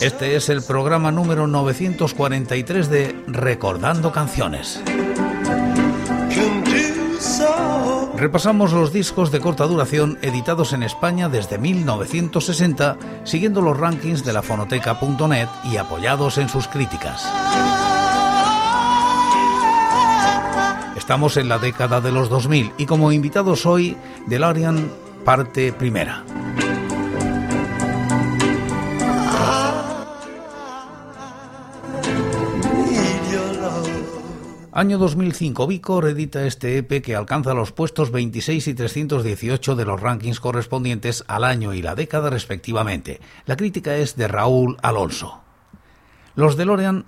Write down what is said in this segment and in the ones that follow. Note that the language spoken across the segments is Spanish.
Este es el programa número 943 de Recordando Canciones. Repasamos los discos de corta duración editados en España desde 1960, siguiendo los rankings de la fonoteca.net y apoyados en sus críticas. Estamos en la década de los 2000 y como invitados hoy, DeLorean parte primera. Año 2005, Vicor edita este EP que alcanza los puestos 26 y 318 de los rankings correspondientes al año y la década respectivamente. La crítica es de Raúl Alonso. Los DeLorean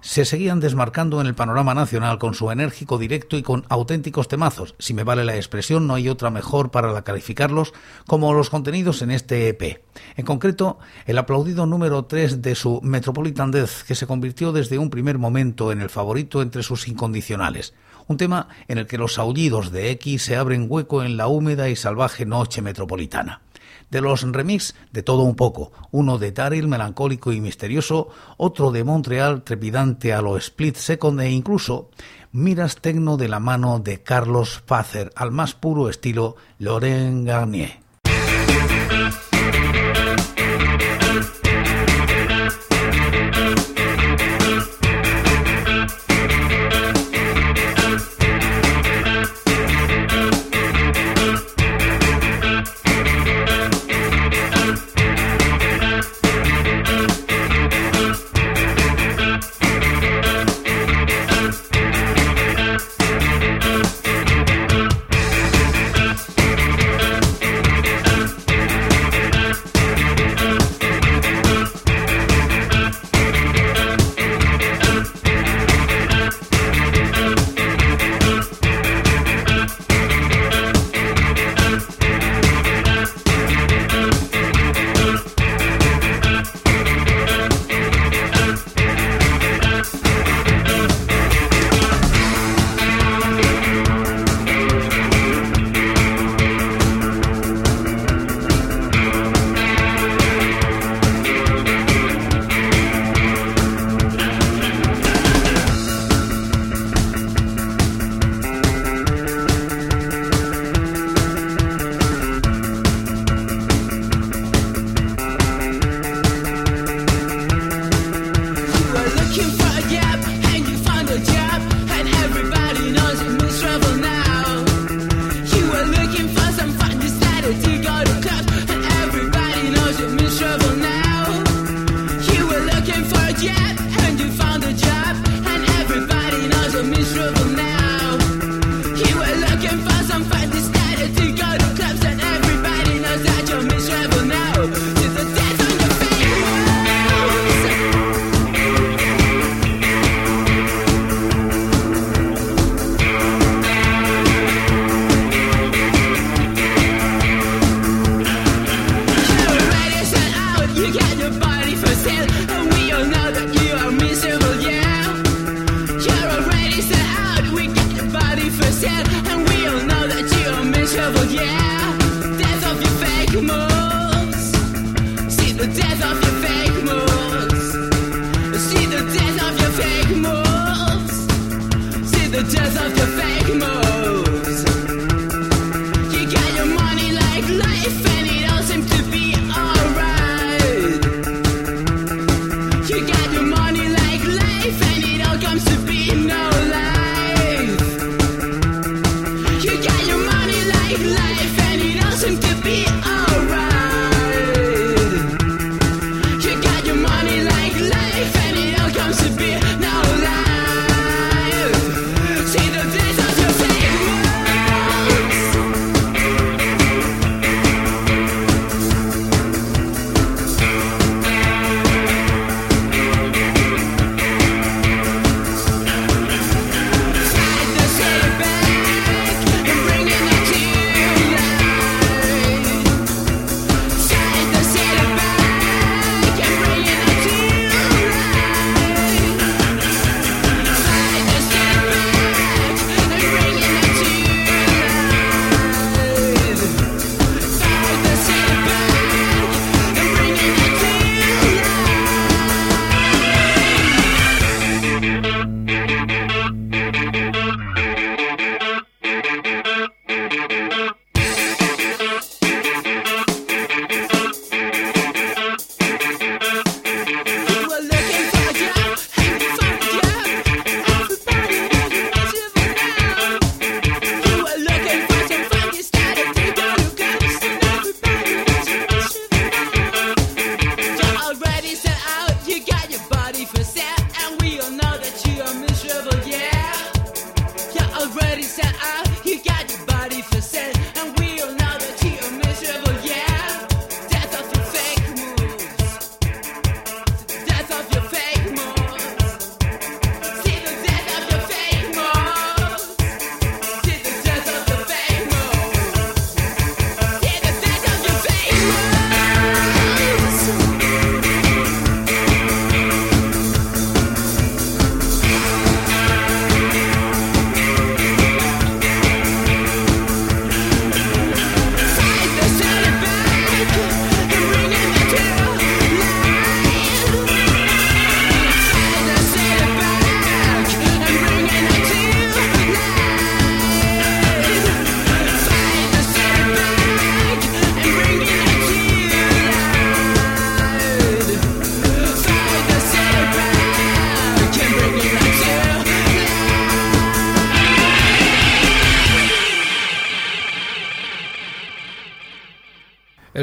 se seguían desmarcando en el panorama nacional con su enérgico directo y con auténticos temazos. Si me vale la expresión, no hay otra mejor para calificarlos como los contenidos en este EP. En concreto, el aplaudido número 3 de su Metropolitan Death, que se convirtió desde un primer momento en el favorito entre sus incondicionales. Un tema en el que los aullidos de X se abren hueco en la húmeda y salvaje noche metropolitana de los remix de todo un poco, uno de Daryl melancólico y misterioso, otro de Montreal trepidante a lo split second e incluso miras tecno de la mano de Carlos Fazer al más puro estilo Laurent Garnier.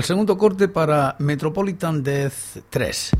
Segundo corte para Metropolitan Death 3.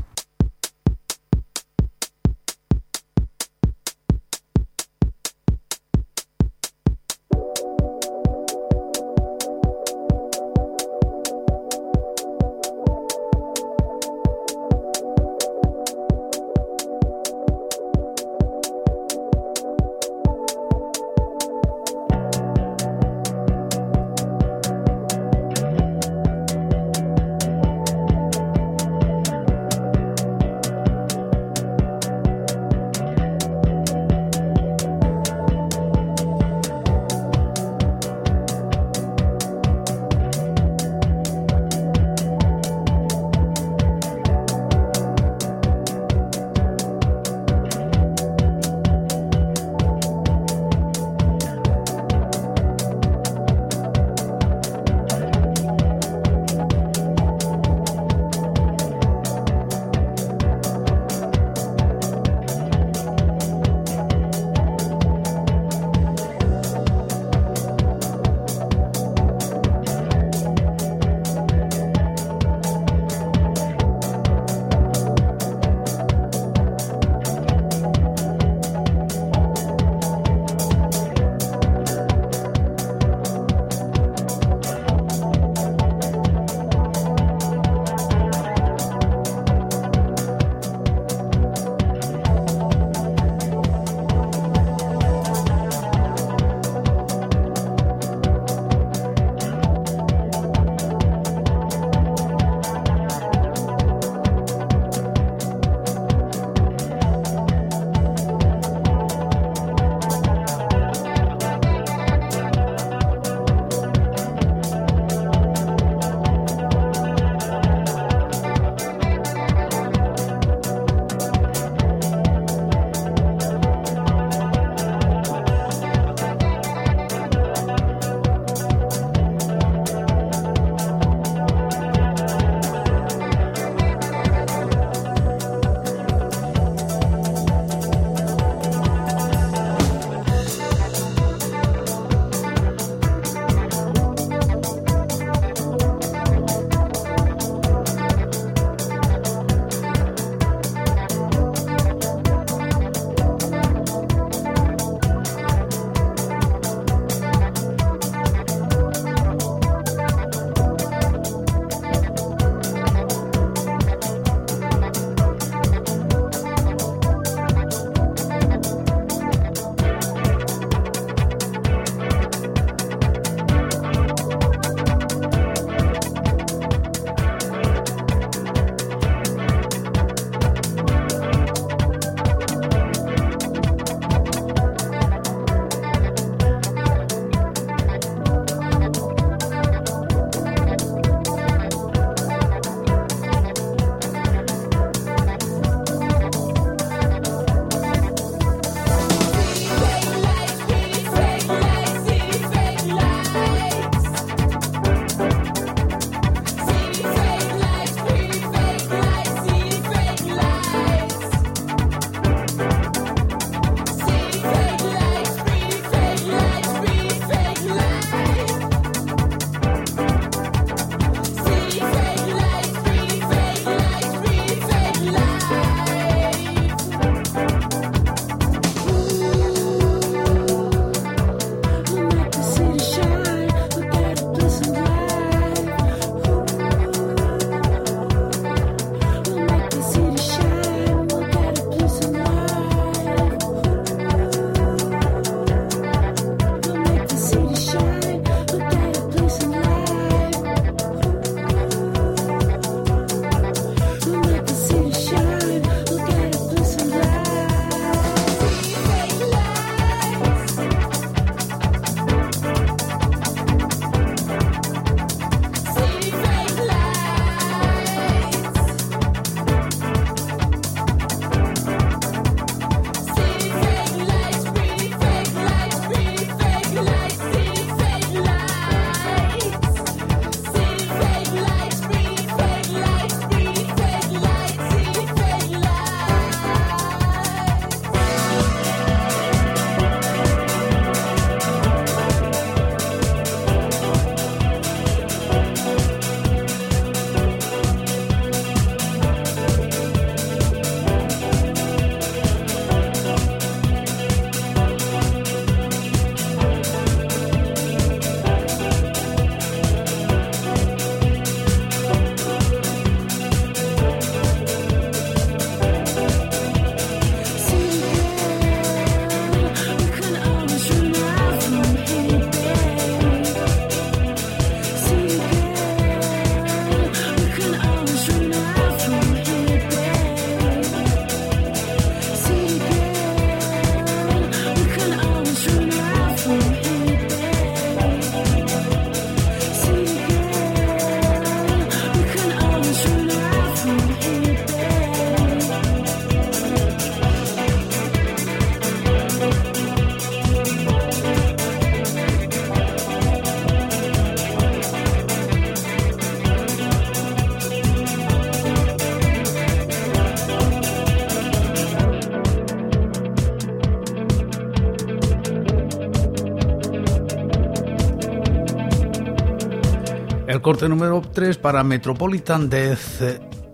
Corte número 3 para Metropolitan Death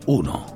1.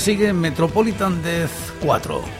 Sigue Metropolitan Death 4.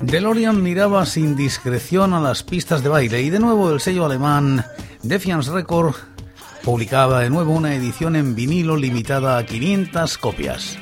DeLorean miraba sin discreción a las pistas de baile y de nuevo el sello alemán Defiance Record publicaba de nuevo una edición en vinilo limitada a 500 copias.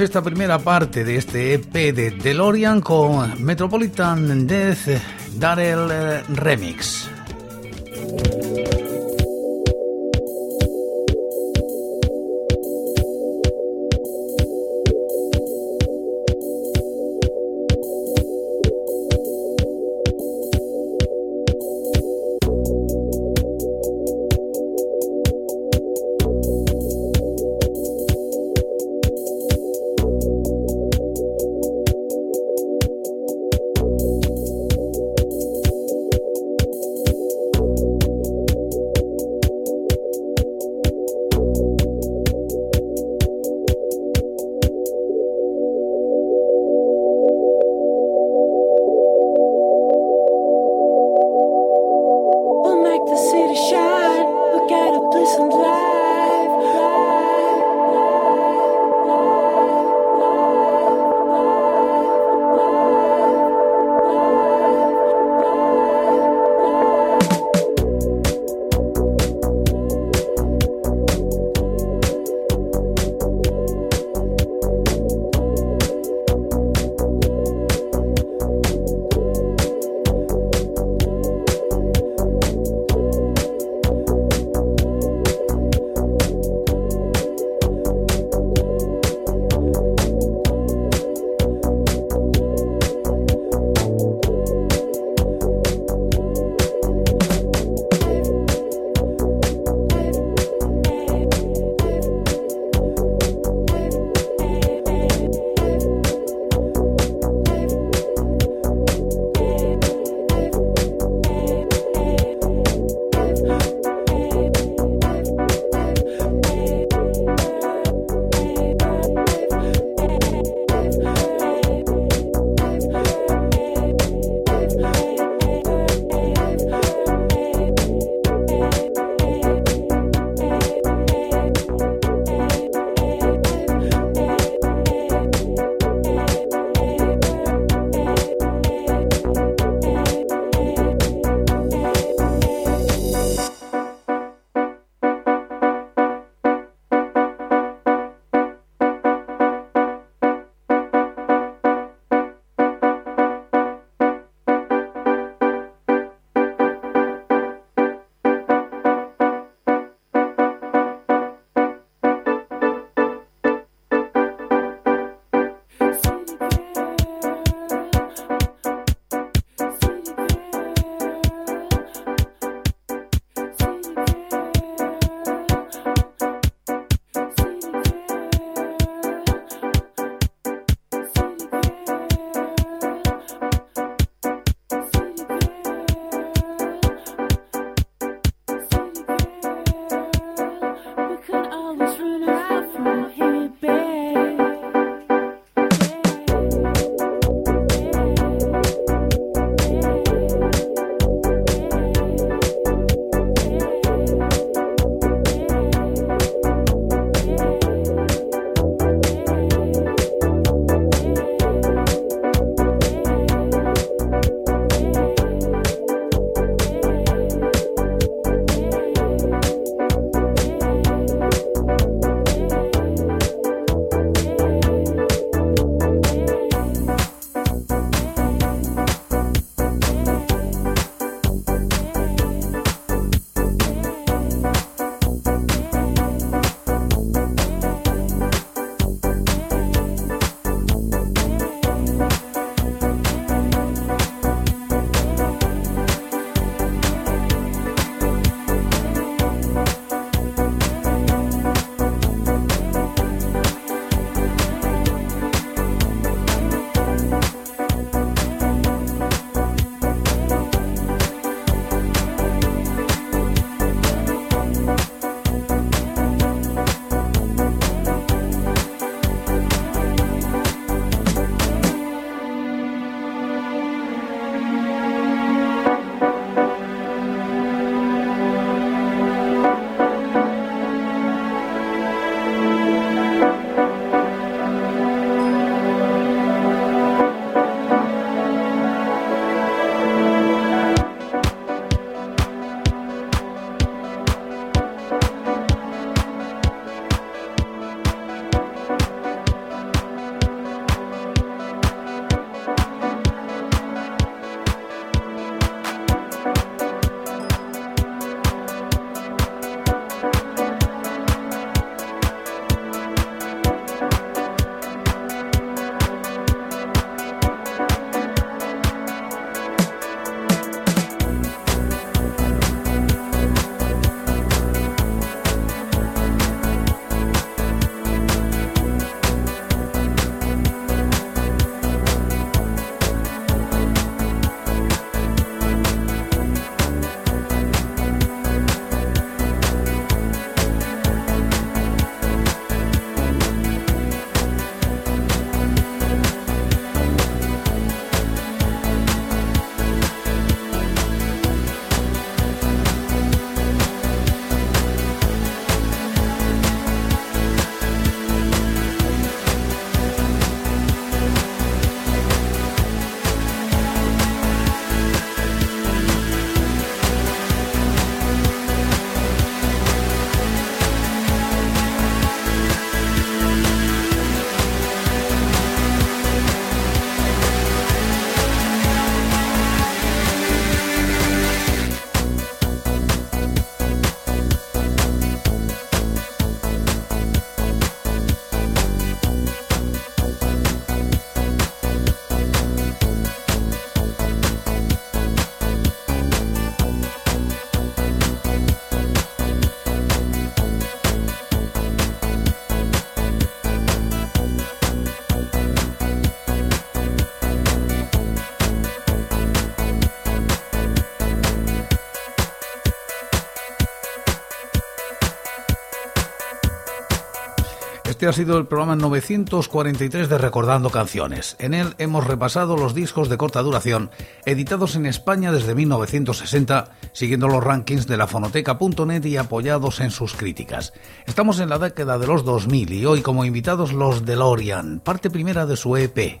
Esta primera parte de este EP de DeLorean con Metropolitan Death Darrell Remix. Este ha sido el programa 943 de Recordando Canciones. En él hemos repasado los discos de corta duración editados en España desde 1960, siguiendo los rankings de la fonoteca.net y apoyados en sus críticas. Estamos en la década de los 2000 y hoy como invitados los DeLorean, parte primera de su EP,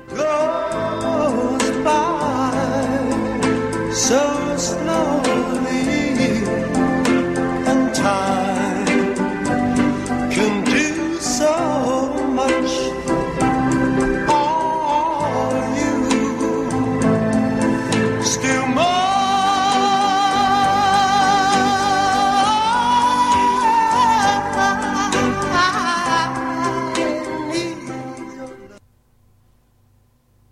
So